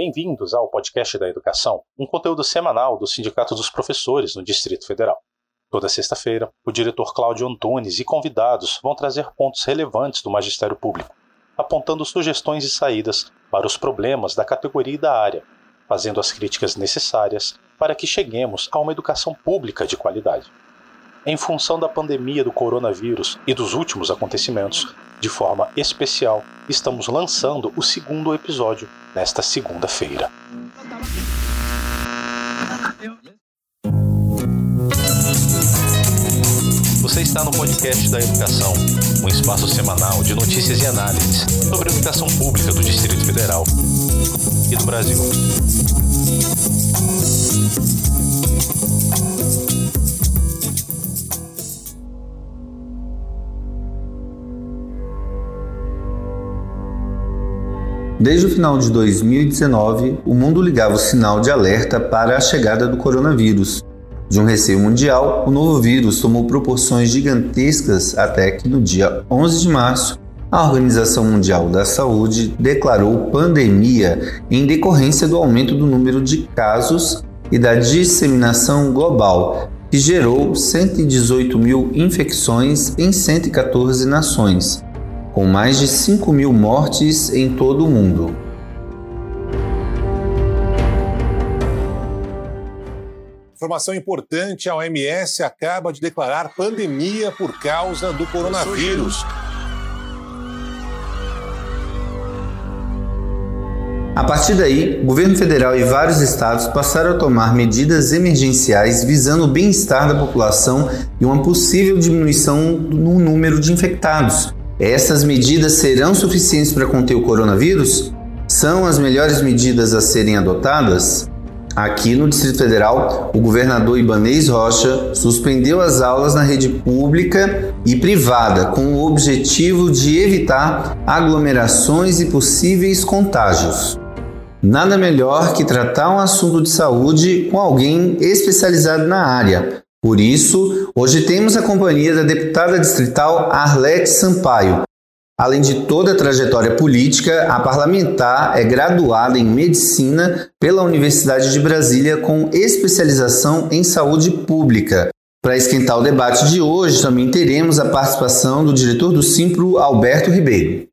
Bem-vindos ao podcast da Educação, um conteúdo semanal do Sindicato dos Professores no Distrito Federal. Toda sexta-feira, o diretor Cláudio Antunes e convidados vão trazer pontos relevantes do magistério público, apontando sugestões e saídas para os problemas da categoria e da área, fazendo as críticas necessárias para que cheguemos a uma educação pública de qualidade. Em função da pandemia do coronavírus e dos últimos acontecimentos, de forma especial, estamos lançando o segundo episódio nesta segunda-feira. Você está no podcast da Educação, um espaço semanal de notícias e análises sobre a educação pública do Distrito Federal e do Brasil. Desde o final de 2019, o mundo ligava o sinal de alerta para a chegada do coronavírus. De um receio mundial, o novo vírus tomou proporções gigantescas até que no dia 11 de março, a Organização Mundial da Saúde declarou pandemia em decorrência do aumento do número de casos e da disseminação global, que gerou 118 mil infecções em 114 nações com mais de 5 mil mortes em todo o mundo. Informação importante: a OMS acaba de declarar pandemia por causa do coronavírus. A partir daí, o governo federal e vários estados passaram a tomar medidas emergenciais visando o bem-estar da população e uma possível diminuição no número de infectados, essas medidas serão suficientes para conter o coronavírus? São as melhores medidas a serem adotadas? Aqui no Distrito Federal, o governador Ibanez Rocha suspendeu as aulas na rede pública e privada com o objetivo de evitar aglomerações e possíveis contágios. Nada melhor que tratar um assunto de saúde com alguém especializado na área, por isso, hoje temos a companhia da deputada distrital Arlete Sampaio. Além de toda a trajetória política, a parlamentar é graduada em medicina pela Universidade de Brasília com especialização em saúde pública. Para esquentar o debate de hoje, também teremos a participação do diretor do Simpro, Alberto Ribeiro.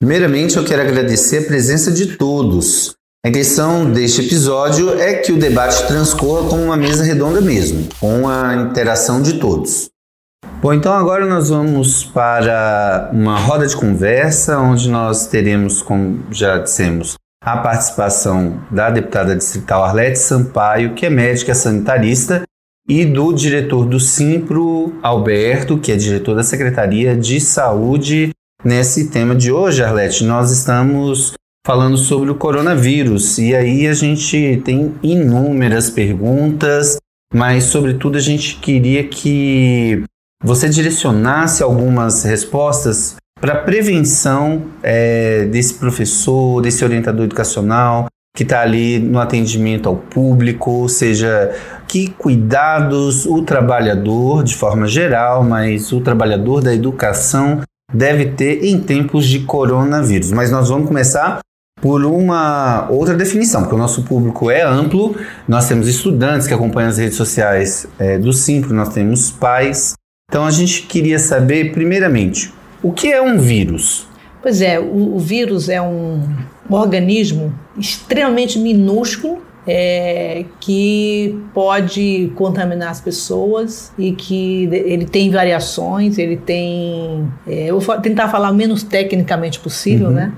Primeiramente, eu quero agradecer a presença de todos. A intenção deste episódio é que o debate transcorra como uma mesa redonda mesmo, com a interação de todos. Bom, então agora nós vamos para uma roda de conversa, onde nós teremos, como já dissemos, a participação da deputada distrital Arlete Sampaio, que é médica sanitarista, e do diretor do Simpro, Alberto, que é diretor da Secretaria de Saúde Nesse tema de hoje, Arlete, nós estamos falando sobre o coronavírus. E aí a gente tem inúmeras perguntas, mas sobretudo a gente queria que você direcionasse algumas respostas para prevenção é, desse professor, desse orientador educacional que está ali no atendimento ao público, ou seja, que cuidados o trabalhador, de forma geral, mas o trabalhador da educação deve ter em tempos de coronavírus. Mas nós vamos começar por uma outra definição, porque o nosso público é amplo, nós temos estudantes que acompanham as redes sociais é, do Simples, nós temos pais. Então a gente queria saber, primeiramente, o que é um vírus? Pois é, o, o vírus é um organismo extremamente minúsculo é, que pode contaminar as pessoas e que ele tem variações, ele tem. É, eu vou tentar falar o menos tecnicamente possível, uhum. né?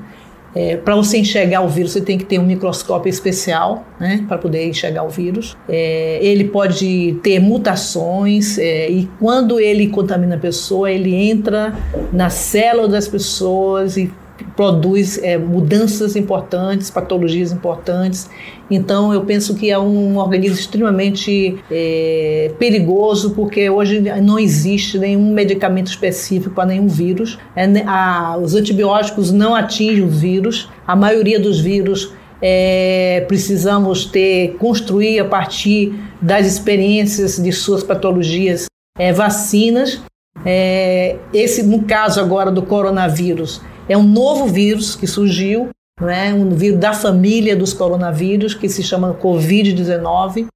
É, para você enxergar o vírus, você tem que ter um microscópio especial, né, para poder enxergar o vírus. É, ele pode ter mutações é, e quando ele contamina a pessoa, ele entra na célula das pessoas e produz é, mudanças importantes, patologias importantes. Então, eu penso que é um organismo extremamente é, perigoso, porque hoje não existe nenhum medicamento específico para nenhum vírus. É, a, os antibióticos não atingem os vírus, a maioria dos vírus é, precisamos ter, construir a partir das experiências de suas patologias é, vacinas. É, esse, no caso agora do coronavírus, é um novo vírus que surgiu, não é? um vírus da família dos coronavírus, que se chama Covid-19,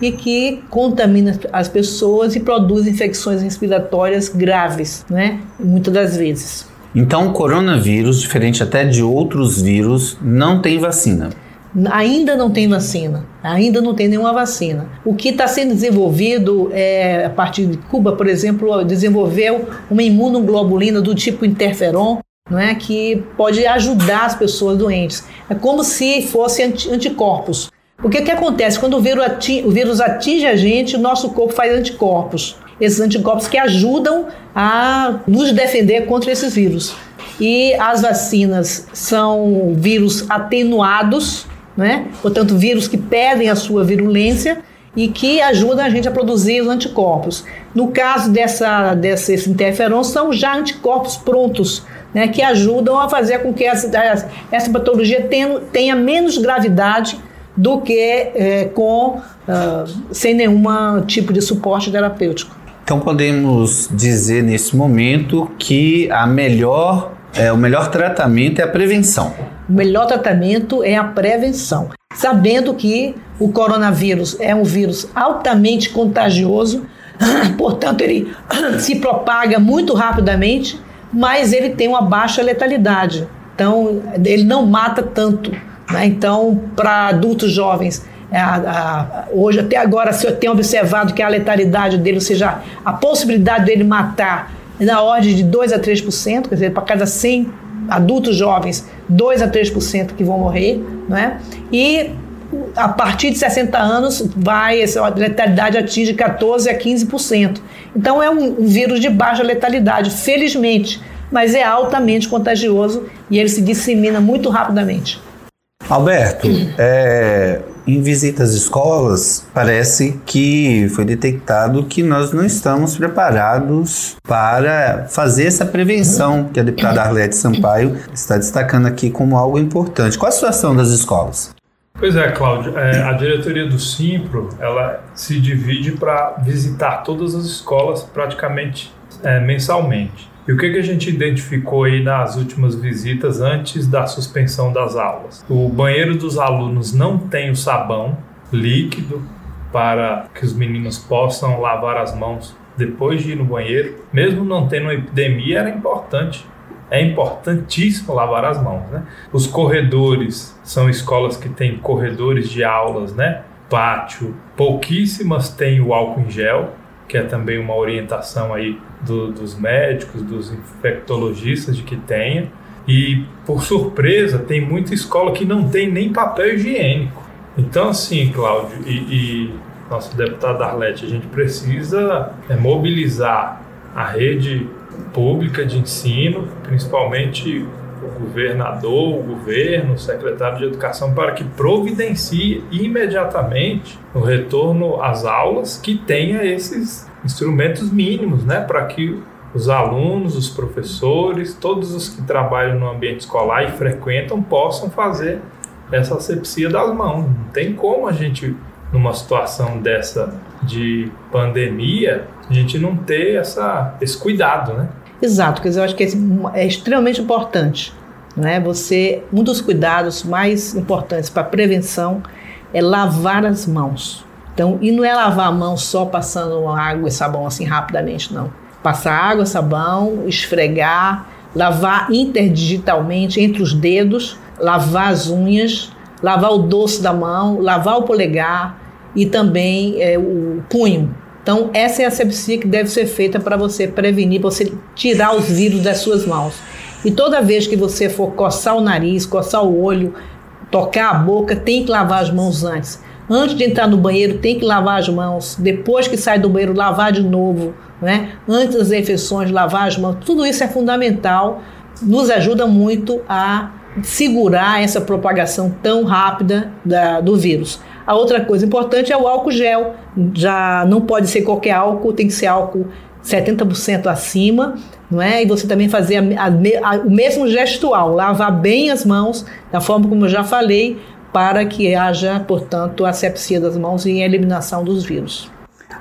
e que contamina as pessoas e produz infecções respiratórias graves, né? muitas das vezes. Então, o coronavírus, diferente até de outros vírus, não tem vacina. Ainda não tem vacina, ainda não tem nenhuma vacina. O que está sendo desenvolvido é, a partir de Cuba, por exemplo, desenvolveu uma imunoglobulina do tipo interferon, não é que pode ajudar as pessoas doentes. É como se fosse anticorpos. Porque o que acontece? Quando o vírus, atinge, o vírus atinge a gente, o nosso corpo faz anticorpos. Esses anticorpos que ajudam a nos defender contra esses vírus. E as vacinas são vírus atenuados, né? portanto, vírus que perdem a sua virulência e que ajudam a gente a produzir os anticorpos. No caso dessa, desses interferons, são já anticorpos prontos, né? que ajudam a fazer com que essa, essa patologia tenha, tenha menos gravidade do que é, com uh, sem nenhum tipo de suporte terapêutico. Então podemos dizer nesse momento que a melhor, é, o melhor tratamento é a prevenção. O melhor tratamento é a prevenção, sabendo que o coronavírus é um vírus altamente contagioso, portanto ele se propaga muito rapidamente, mas ele tem uma baixa letalidade. Então ele não mata tanto né? Então, para adultos jovens, a, a, hoje até agora se eu tenho observado que a letalidade dele, ou seja, a possibilidade dele matar é na ordem de 2 a 3%, quer dizer, para cada 100 adultos jovens, 2 a 3% que vão morrer, né? E a partir de 60 anos, vai essa letalidade atinge 14 a 15%. Então é um, um vírus de baixa letalidade, felizmente, mas é altamente contagioso e ele se dissemina muito rapidamente. Alberto, é, em visitas às escolas, parece que foi detectado que nós não estamos preparados para fazer essa prevenção que a deputada Arlete Sampaio está destacando aqui como algo importante. Qual a situação das escolas? Pois é, Cláudio. É, a diretoria do Simpro ela se divide para visitar todas as escolas praticamente é, mensalmente. E o que, que a gente identificou aí nas últimas visitas antes da suspensão das aulas? O banheiro dos alunos não tem o sabão líquido para que os meninos possam lavar as mãos depois de ir no banheiro. Mesmo não tendo uma epidemia, era importante. É importantíssimo lavar as mãos, né? Os corredores são escolas que têm corredores de aulas, né? Pátio. Pouquíssimas têm o álcool em gel que é também uma orientação aí do, dos médicos, dos infectologistas de que tenha. E por surpresa, tem muita escola que não tem nem papel higiênico. Então, assim, Cláudio e, e nosso deputado Arlete, a gente precisa é, mobilizar a rede pública de ensino, principalmente o governador, o governo, o secretário de Educação, para que providencie imediatamente o retorno às aulas que tenha esses instrumentos mínimos, né, para que os alunos, os professores, todos os que trabalham no ambiente escolar e frequentam possam fazer essa asepsia das mãos. Não tem como a gente, numa situação dessa de pandemia, a gente não ter essa, esse cuidado, né? Exato, quer dizer, eu acho que é extremamente importante. Né? Você, um dos cuidados mais importantes para prevenção é lavar as mãos. Então, e não é lavar a mão só passando água e sabão assim rapidamente, não. Passar água, sabão, esfregar, lavar interdigitalmente entre os dedos, lavar as unhas, lavar o dorso da mão, lavar o polegar e também é, o punho. Então, essa é a asepsia que deve ser feita para você prevenir, para você tirar os vírus das suas mãos. E toda vez que você for coçar o nariz, coçar o olho, tocar a boca, tem que lavar as mãos antes. Antes de entrar no banheiro, tem que lavar as mãos. Depois que sai do banheiro, lavar de novo. Né? Antes das refeições, lavar as mãos. Tudo isso é fundamental, nos ajuda muito a segurar essa propagação tão rápida da, do vírus. A outra coisa importante é o álcool gel. Já não pode ser qualquer álcool, tem que ser álcool 70% acima, não é? E você também fazer a, a, a, o mesmo gestual, lavar bem as mãos, da forma como eu já falei, para que haja, portanto, asepsia das mãos e eliminação dos vírus.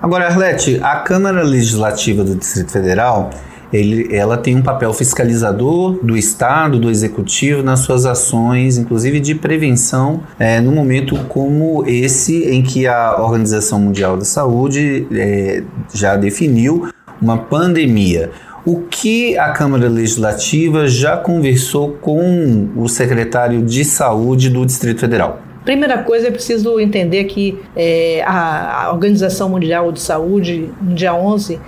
Agora, Arlete, a Câmara Legislativa do Distrito Federal ele, ela tem um papel fiscalizador do Estado, do Executivo, nas suas ações, inclusive de prevenção, é, no momento como esse em que a Organização Mundial da Saúde é, já definiu uma pandemia. O que a Câmara Legislativa já conversou com o secretário de Saúde do Distrito Federal? Primeira coisa, é preciso entender que é, a, a Organização Mundial de Saúde, no dia 11,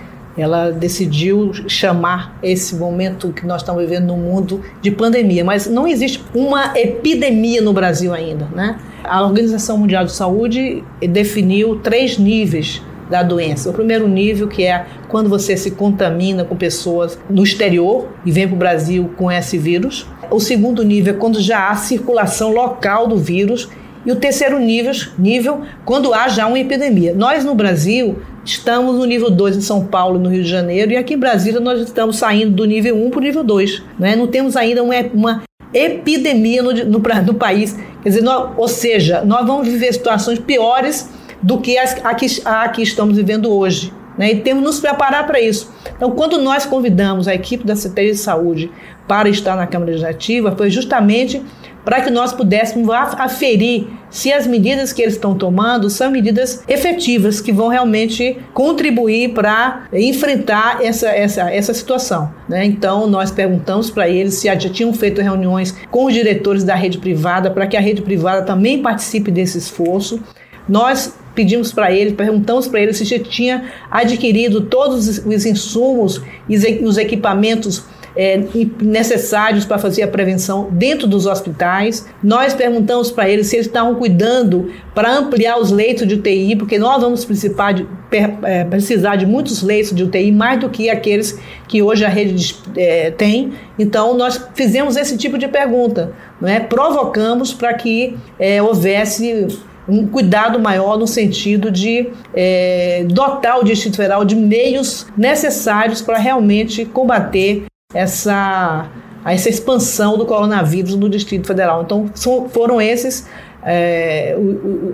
ela decidiu chamar esse momento que nós estamos vivendo no mundo de pandemia, mas não existe uma epidemia no Brasil ainda, né? A Organização Mundial de Saúde definiu três níveis da doença. O primeiro nível, que é quando você se contamina com pessoas no exterior e vem para o Brasil com esse vírus. O segundo nível é quando já há circulação local do vírus. E o terceiro nível, nível quando há já uma epidemia. Nós no Brasil Estamos no nível 2 em São Paulo, no Rio de Janeiro, e aqui em Brasília nós estamos saindo do nível 1 para o nível 2. Né? Não temos ainda uma, uma epidemia no, no, no, país. Quer dizer, nós, ou seja, nós vamos viver situações piores do que as a que, a que estamos vivendo hoje. Né? E temos que nos preparar para isso. Então, quando nós convidamos a equipe da Secretaria de Saúde para estar na Câmara Legislativa, foi justamente para que nós pudéssemos aferir se as medidas que eles estão tomando são medidas efetivas que vão realmente contribuir para enfrentar essa, essa, essa situação. Né? Então, nós perguntamos para eles se já tinham feito reuniões com os diretores da rede privada para que a rede privada também participe desse esforço. Nós pedimos para eles, perguntamos para eles se já tinha adquirido todos os insumos e os equipamentos é, necessários para fazer a prevenção dentro dos hospitais. Nós perguntamos para eles se eles estavam cuidando para ampliar os leitos de UTI, porque nós vamos precisar de, é, precisar de muitos leitos de UTI, mais do que aqueles que hoje a rede é, tem. Então, nós fizemos esse tipo de pergunta, não é? provocamos para que é, houvesse um cuidado maior no sentido de é, dotar o Distrito Federal de meios necessários para realmente combater essa, essa expansão do coronavírus no Distrito Federal. Então, foram esses é,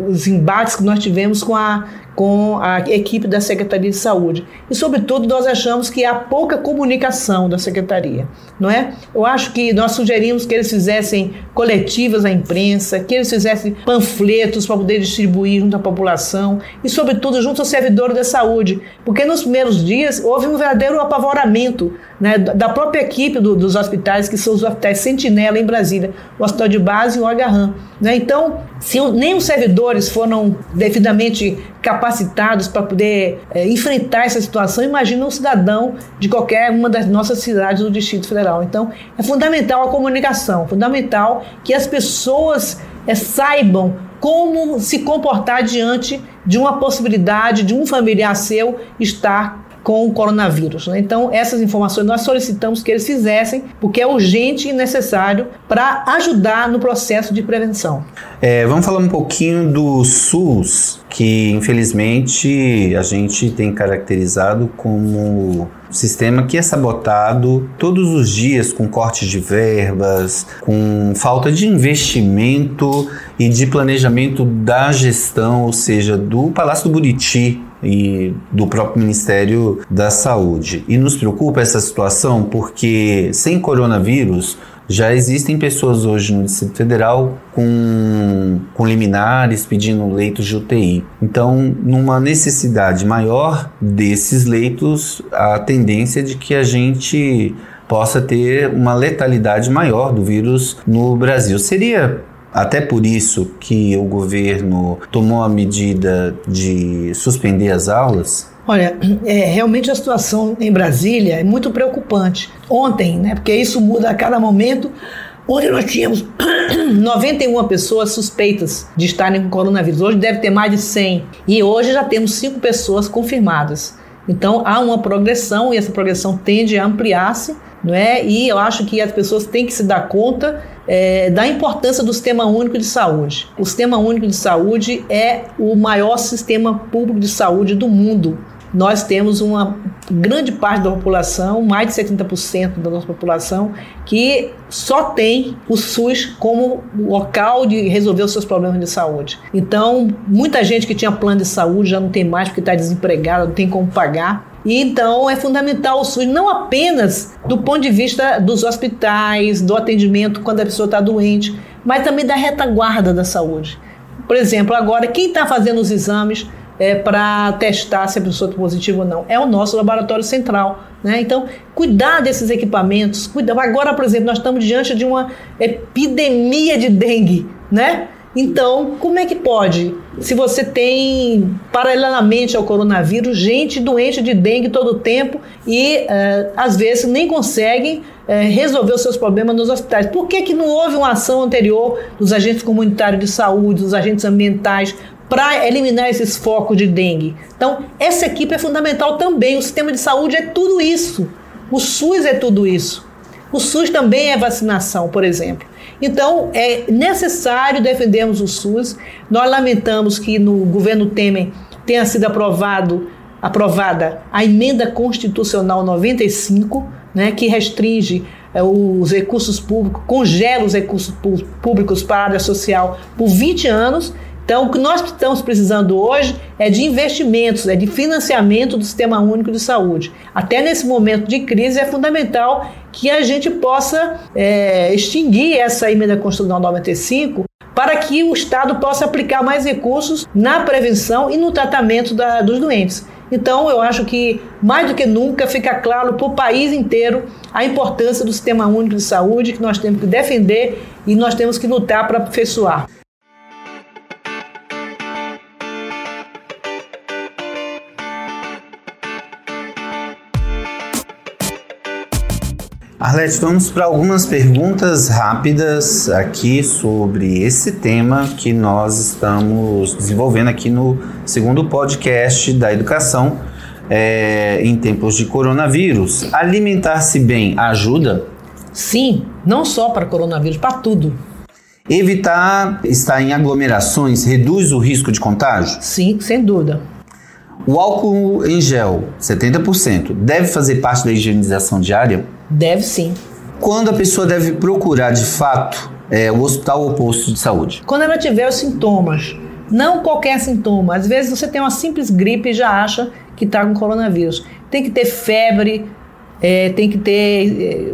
os embates que nós tivemos com a, com a equipe da Secretaria de Saúde. E, sobretudo, nós achamos que há pouca comunicação da Secretaria, não é? Eu acho que nós sugerimos que eles fizessem coletivas à imprensa, que eles fizessem panfletos para poder distribuir junto à população e, sobretudo, junto aos servidores da saúde, porque nos primeiros dias houve um verdadeiro apavoramento né, da própria equipe do, dos hospitais, que são os hospitais Sentinela em Brasília, o Hospital de Base e o Agarram. Né? Então, se nem os servidores foram devidamente capacitados para poder é, enfrentar essa situação, imagina um cidadão de qualquer uma das nossas cidades do Distrito Federal. Então, é fundamental a comunicação, fundamental que as pessoas é, saibam como se comportar diante de uma possibilidade de um familiar seu estar com o coronavírus. Né? Então, essas informações nós solicitamos que eles fizessem, porque é urgente e necessário para ajudar no processo de prevenção. É, vamos falar um pouquinho do SUS, que infelizmente a gente tem caracterizado como sistema que é sabotado todos os dias com cortes de verbas, com falta de investimento e de planejamento da gestão, ou seja, do Palácio do Buriti, e do próprio Ministério da Saúde. E nos preocupa essa situação porque sem coronavírus já existem pessoas hoje no Distrito Federal com, com liminares pedindo leitos de UTI. Então, numa necessidade maior desses leitos, a tendência é de que a gente possa ter uma letalidade maior do vírus no Brasil. Seria até por isso que o governo tomou a medida de suspender as aulas? Olha, é, realmente a situação em Brasília é muito preocupante. Ontem, né, porque isso muda a cada momento, Ontem nós tínhamos 91 pessoas suspeitas de estarem com coronavírus. Hoje deve ter mais de 100. E hoje já temos 5 pessoas confirmadas. Então há uma progressão e essa progressão tende a ampliar-se, não é? E eu acho que as pessoas têm que se dar conta é, da importância do Sistema Único de Saúde. O Sistema Único de Saúde é o maior sistema público de saúde do mundo. nós temos uma grande parte da população, mais de 70% da nossa população, que só tem o SUS como local de resolver os seus problemas de saúde. Então, muita gente que tinha plano de saúde já não tem mais porque está desempregada, não tem como pagar. E então é fundamental o SUS, não apenas do ponto de vista dos hospitais, do atendimento quando a pessoa está doente, mas também da retaguarda da saúde. Por exemplo, agora, quem está fazendo os exames é, para testar se a pessoa está positiva ou não. É o nosso laboratório central. Né? Então, cuidar desses equipamentos. Cuidar. Agora, por exemplo, nós estamos diante de uma epidemia de dengue. Né? Então, como é que pode? Se você tem, paralelamente ao coronavírus, gente doente de dengue todo o tempo e, uh, às vezes, nem conseguem uh, resolver os seus problemas nos hospitais. Por que, que não houve uma ação anterior dos agentes comunitários de saúde, dos agentes ambientais, para eliminar esses focos de dengue. Então, essa equipe é fundamental também. O sistema de saúde é tudo isso. O SUS é tudo isso. O SUS também é vacinação, por exemplo. Então, é necessário defendermos o SUS. Nós lamentamos que no governo Temer tenha sido aprovado, aprovada a emenda constitucional 95, né, que restringe é, os recursos públicos, congela os recursos públicos para a área social por 20 anos então, o que nós estamos precisando hoje é de investimentos, é de financiamento do Sistema Único de Saúde. Até nesse momento de crise, é fundamental que a gente possa é, extinguir essa emenda constitucional 95 para que o Estado possa aplicar mais recursos na prevenção e no tratamento da, dos doentes. Então, eu acho que, mais do que nunca, fica claro para o país inteiro a importância do Sistema Único de Saúde, que nós temos que defender e nós temos que lutar para aperfeiçoar. Arlete, vamos para algumas perguntas rápidas aqui sobre esse tema que nós estamos desenvolvendo aqui no segundo podcast da educação é, em tempos de coronavírus. Alimentar-se bem ajuda? Sim, não só para coronavírus, para tudo. Evitar estar em aglomerações reduz o risco de contágio? Sim, sem dúvida. O álcool em gel, 70%, deve fazer parte da higienização diária? Deve sim. Quando a pessoa deve procurar de fato é, o hospital ou posto de saúde? Quando ela tiver os sintomas. Não qualquer sintoma. Às vezes você tem uma simples gripe e já acha que está com coronavírus. Tem que ter febre, é, tem que ter é,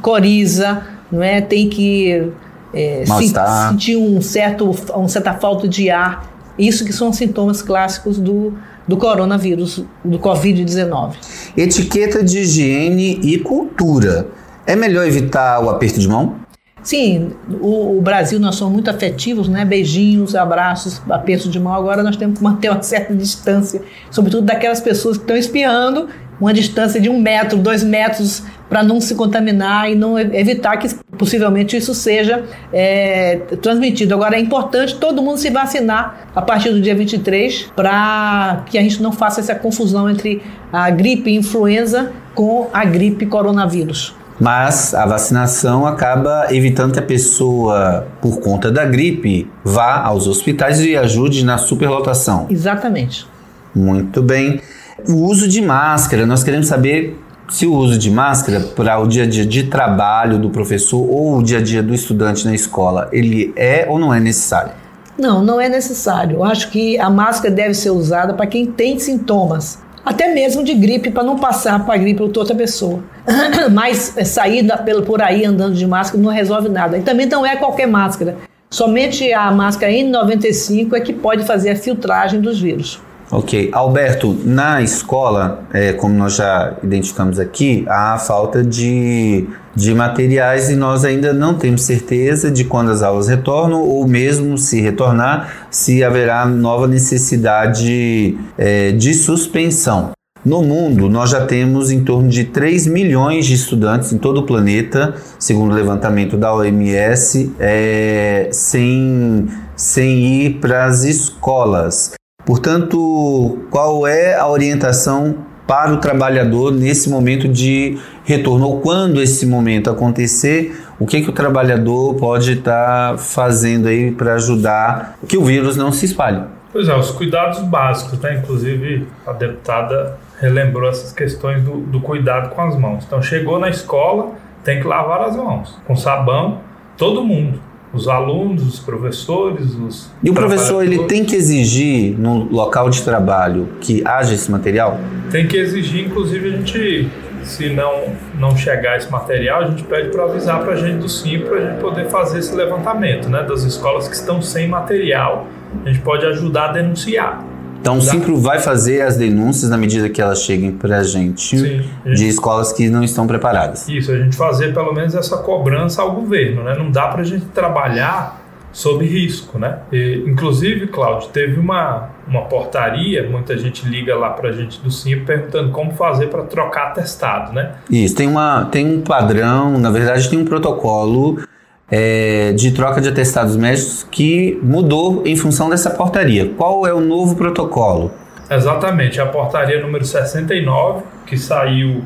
coriza, não é? tem que é, se, sentir um certo, uma certa falta de ar. Isso que são sintomas clássicos do, do coronavírus, do Covid-19. Etiqueta de higiene e cultura. É melhor evitar o aperto de mão? Sim, o, o, Brasil nós somos muito afetivos, né? Beijinhos, abraços, aperto de mão. Agora nós temos que manter uma certa distância, sobretudo daquelas pessoas que estão espiando, uma distância de um metro, dois metros para não se contaminar e não evitar que possivelmente isso seja é, transmitido. Agora é importante todo mundo se vacinar a partir do dia 23 para que a gente não faça essa confusão entre a gripe influenza com a gripe coronavírus. Mas a vacinação acaba evitando que a pessoa, por conta da gripe, vá aos hospitais e ajude na superlotação. Exatamente. Muito bem. O uso de máscara, nós queremos saber se o uso de máscara para o dia a dia de trabalho do professor ou o dia a dia do estudante na escola, ele é ou não é necessário? Não, não é necessário. Eu acho que a máscara deve ser usada para quem tem sintomas, até mesmo de gripe, para não passar para a gripe para outra pessoa. Mas é, sair por aí andando de máscara não resolve nada. E também não é qualquer máscara. Somente a máscara N95 é que pode fazer a filtragem dos vírus. Ok. Alberto, na escola, é, como nós já identificamos aqui, há falta de, de materiais e nós ainda não temos certeza de quando as aulas retornam ou mesmo se retornar, se haverá nova necessidade é, de suspensão. No mundo, nós já temos em torno de 3 milhões de estudantes em todo o planeta, segundo o levantamento da OMS, é, sem, sem ir para as escolas. Portanto, qual é a orientação para o trabalhador nesse momento de retorno? Ou quando esse momento acontecer, o que, que o trabalhador pode estar tá fazendo aí para ajudar que o vírus não se espalhe? Pois é, os cuidados básicos, né? Inclusive a deputada relembrou essas questões do, do cuidado com as mãos. Então chegou na escola, tem que lavar as mãos com sabão, todo mundo os alunos, os professores, os E o professor ele tem que exigir no local de trabalho que haja esse material? Tem que exigir, inclusive a gente se não não chegar esse material, a gente pede para avisar para a gente do Sim para a gente poder fazer esse levantamento, né, das escolas que estão sem material. A gente pode ajudar a denunciar. Então o Simpro vai fazer as denúncias na medida que elas cheguem para a gente de escolas que não estão preparadas. Isso, a gente fazer pelo menos essa cobrança ao governo, né? Não dá para a gente trabalhar sob risco, né? E, inclusive, Cláudio, teve uma, uma portaria, muita gente liga lá para a gente do Simpro perguntando como fazer para trocar atestado, né? Isso, tem, uma, tem um padrão, na verdade tem um protocolo é, de troca de atestados médicos que mudou em função dessa portaria. Qual é o novo protocolo? Exatamente, a portaria número 69, que saiu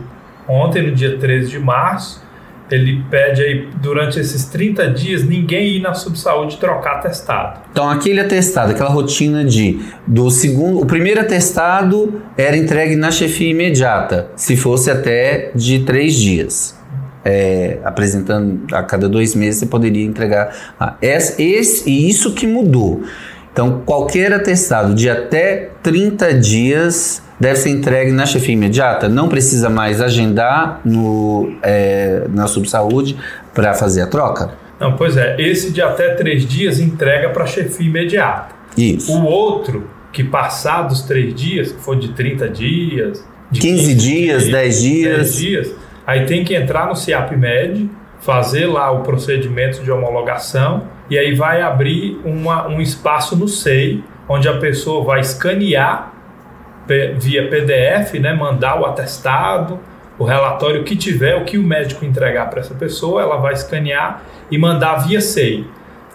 ontem, no dia 13 de março. Ele pede aí, durante esses 30 dias, ninguém ir na subsaúde trocar atestado. Então, aquele atestado, aquela rotina de do segundo, o primeiro atestado era entregue na chefia imediata, se fosse até de três dias é, apresentando a cada dois meses, você poderia entregar. Ah, esse, esse, e isso que mudou. Então, qualquer atestado de até 30 dias deve ser entregue na chefia imediata. Não precisa mais agendar no, é, na subsaúde para fazer a troca? Não, pois é. Esse de até três dias entrega para a chefia imediata. Isso. O outro, que passados três dias, que for de 30 dias, de 15, 15 dias, dias, 10 dias. 10 dias Aí tem que entrar no CIAP-MED, fazer lá o procedimento de homologação e aí vai abrir uma, um espaço no SEI, onde a pessoa vai escanear via PDF, né, mandar o atestado, o relatório que tiver, o que o médico entregar para essa pessoa, ela vai escanear e mandar via SEI.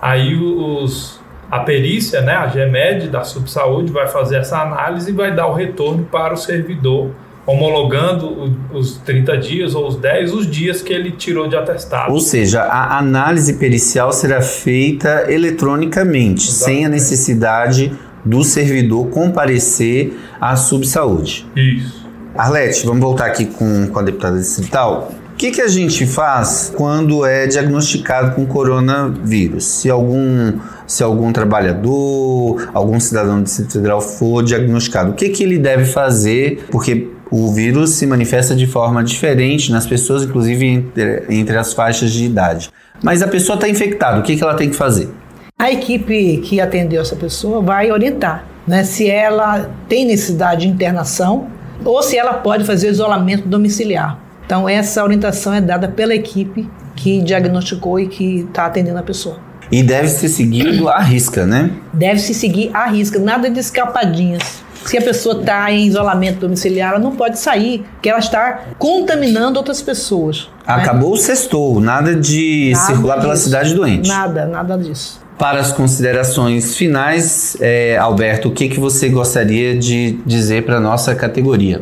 Aí os, a perícia, né, a GEMED da Subsaúde vai fazer essa análise e vai dar o retorno para o servidor homologando os 30 dias ou os 10, os dias que ele tirou de atestado. Ou seja, a análise pericial será feita eletronicamente, Exatamente. sem a necessidade do servidor comparecer à subsaúde. Isso. Arlete, vamos voltar aqui com, com a deputada distrital. O que, que a gente faz quando é diagnosticado com coronavírus? Se algum, se algum trabalhador, algum cidadão do Distrito Federal for diagnosticado, o que, que ele deve fazer? Porque o vírus se manifesta de forma diferente nas pessoas, inclusive entre, entre as faixas de idade. Mas a pessoa está infectada, o que, que ela tem que fazer? A equipe que atendeu essa pessoa vai orientar né, se ela tem necessidade de internação ou se ela pode fazer isolamento domiciliar. Então, essa orientação é dada pela equipe que diagnosticou e que está atendendo a pessoa. E deve ser seguido à risca, né? Deve se seguir à risca, nada de escapadinhas. Se a pessoa está em isolamento domiciliar, ela não pode sair, porque ela está contaminando outras pessoas. Né? Acabou né? o sextou, nada de nada circular disso. pela cidade doente. Nada, nada disso. Para as considerações finais, é, Alberto, o que, que você gostaria de dizer para a nossa categoria?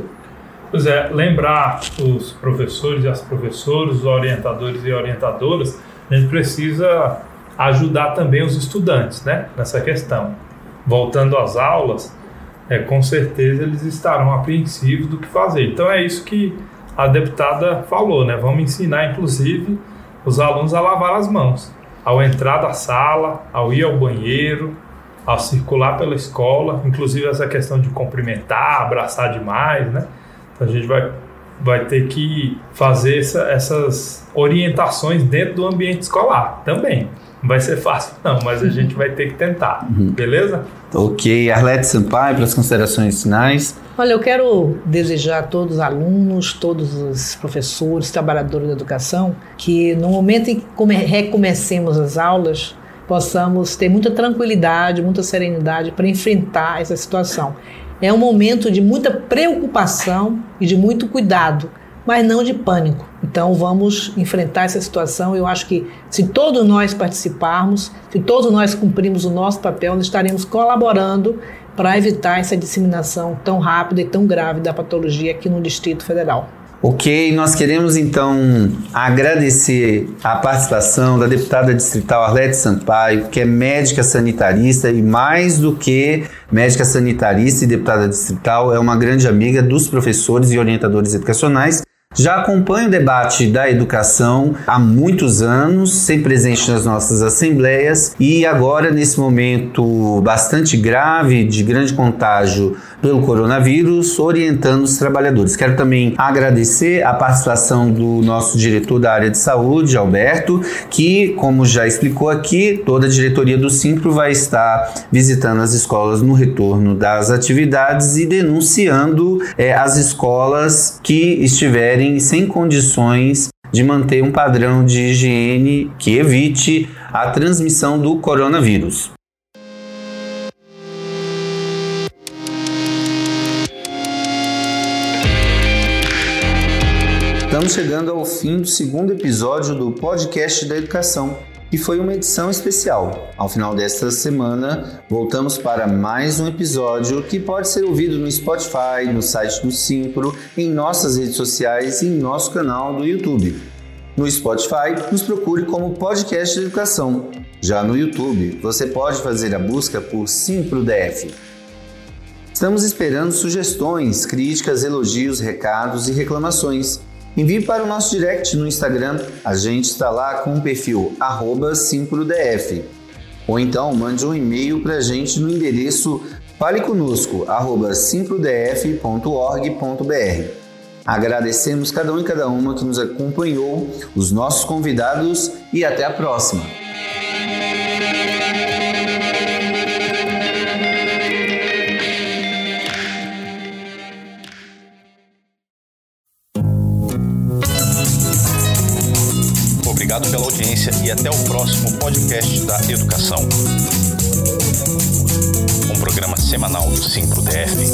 Pois é, lembrar os professores e as professoras, os orientadores e orientadoras, a gente precisa ajudar também os estudantes né, nessa questão. Voltando às aulas, é, com certeza eles estarão apreensivos do que fazer. Então é isso que a deputada falou, né? Vamos ensinar, inclusive, os alunos a lavar as mãos ao entrar da sala, ao ir ao banheiro, ao circular pela escola, inclusive essa questão de cumprimentar, abraçar demais, né? Então a gente vai, vai ter que fazer essa, essas orientações dentro do ambiente escolar também. Não vai ser fácil, não, mas a gente vai ter que tentar, uhum. beleza? Ok, Arlete Sampaio, para as considerações finais. Olha, eu quero desejar a todos os alunos, todos os professores, trabalhadores da educação, que no momento em que recomecemos as aulas, possamos ter muita tranquilidade, muita serenidade para enfrentar essa situação. É um momento de muita preocupação e de muito cuidado mas não de pânico. Então vamos enfrentar essa situação. Eu acho que se todos nós participarmos, se todos nós cumprirmos o nosso papel, nós estaremos colaborando para evitar essa disseminação tão rápida e tão grave da patologia aqui no Distrito Federal. Ok, nós queremos então agradecer a participação da deputada distrital Arlete Sampaio, que é médica sanitarista e mais do que médica sanitarista e deputada distrital, é uma grande amiga dos professores e orientadores educacionais já acompanho o debate da educação há muitos anos, sempre presente nas nossas assembleias e agora, nesse momento bastante grave de grande contágio pelo coronavírus, orientando os trabalhadores. Quero também agradecer a participação do nosso diretor da área de saúde, Alberto, que, como já explicou aqui, toda a diretoria do Simpro vai estar visitando as escolas no retorno das atividades e denunciando é, as escolas que estiverem sem condições de manter um padrão de higiene que evite a transmissão do coronavírus. Estamos chegando ao fim do segundo episódio do podcast da educação e foi uma edição especial. Ao final desta semana, voltamos para mais um episódio que pode ser ouvido no Spotify, no site do Simpro, em nossas redes sociais e em nosso canal do YouTube. No Spotify, nos procure como Podcast da Educação. Já no YouTube, você pode fazer a busca por Simpro DF. Estamos esperando sugestões, críticas, elogios, recados e reclamações. Envie para o nosso direct no Instagram, a gente está lá com o perfil SimploDF. Ou então mande um e-mail para a gente no endereço faleconosco.simplodf.org.br. Agradecemos cada um e cada uma que nos acompanhou, os nossos convidados e até a próxima! Audiência e até o próximo podcast da Educação. Um programa semanal do Simpro DF.